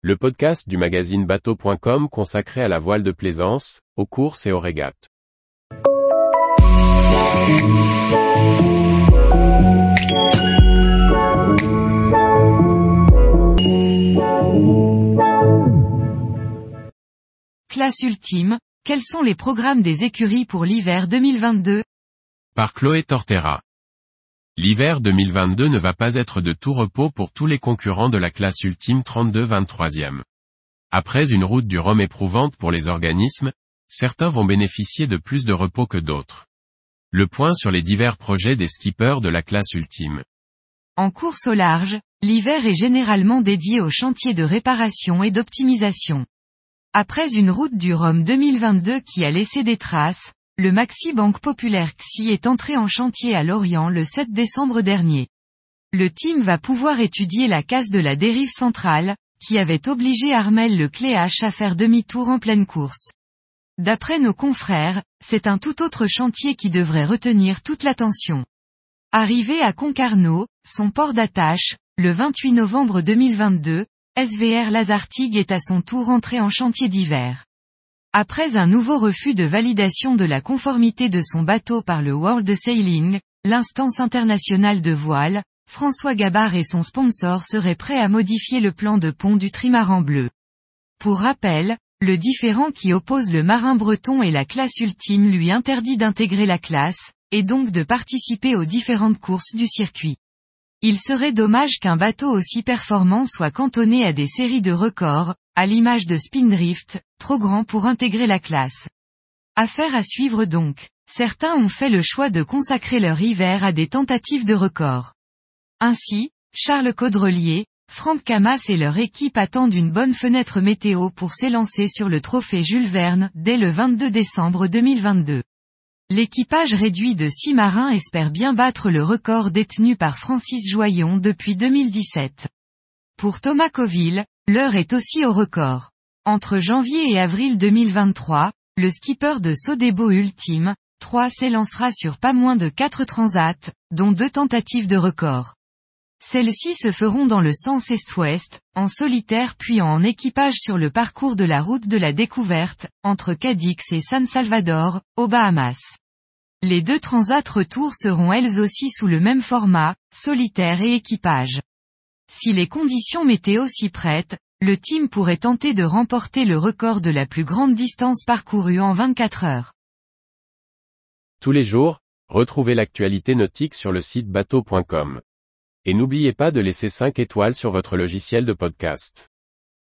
le podcast du magazine bateau.com consacré à la voile de plaisance, aux courses et aux régates. Classe ultime, quels sont les programmes des écuries pour l'hiver 2022 Par Chloé Tortera. L'hiver 2022 ne va pas être de tout repos pour tous les concurrents de la classe ultime 32-23e. Après une route du Rhum éprouvante pour les organismes, certains vont bénéficier de plus de repos que d'autres. Le point sur les divers projets des skippers de la classe ultime. En course au large, l'hiver est généralement dédié aux chantiers de réparation et d'optimisation. Après une route du Rhum 2022 qui a laissé des traces, le Maxi Banque Populaire XI est entré en chantier à Lorient le 7 décembre dernier. Le team va pouvoir étudier la casse de la dérive centrale, qui avait obligé Armel le Cléache à faire demi-tour en pleine course. D'après nos confrères, c'est un tout autre chantier qui devrait retenir toute l'attention. Arrivé à Concarneau, son port d'attache, le 28 novembre 2022, SVR Lazartigue est à son tour entré en chantier d'hiver. Après un nouveau refus de validation de la conformité de son bateau par le World Sailing, l'instance internationale de voile, François Gabard et son sponsor seraient prêts à modifier le plan de pont du trimaran bleu. Pour rappel, le différent qui oppose le marin breton et la classe ultime lui interdit d'intégrer la classe, et donc de participer aux différentes courses du circuit. Il serait dommage qu'un bateau aussi performant soit cantonné à des séries de records, à l'image de Spindrift, trop grand pour intégrer la classe. Affaire à suivre donc. Certains ont fait le choix de consacrer leur hiver à des tentatives de records. Ainsi, Charles Caudrelier, Franck Camas et leur équipe attendent une bonne fenêtre météo pour s'élancer sur le trophée Jules Verne dès le 22 décembre 2022. L'équipage réduit de six marins espère bien battre le record détenu par Francis Joyon depuis 2017. Pour Thomas Coville, l'heure est aussi au record. Entre janvier et avril 2023, le skipper de Sodebo Ultime, 3 s'élancera sur pas moins de 4 transats, dont deux tentatives de record. Celles-ci se feront dans le sens est-ouest, en solitaire puis en équipage sur le parcours de la route de la découverte, entre Cadix et San Salvador, aux Bahamas. Les deux transats retour seront elles aussi sous le même format, solitaire et équipage. Si les conditions météo s'y prêtent, le team pourrait tenter de remporter le record de la plus grande distance parcourue en 24 heures. Tous les jours, retrouvez l'actualité nautique sur le site bateau.com. Et n'oubliez pas de laisser 5 étoiles sur votre logiciel de podcast.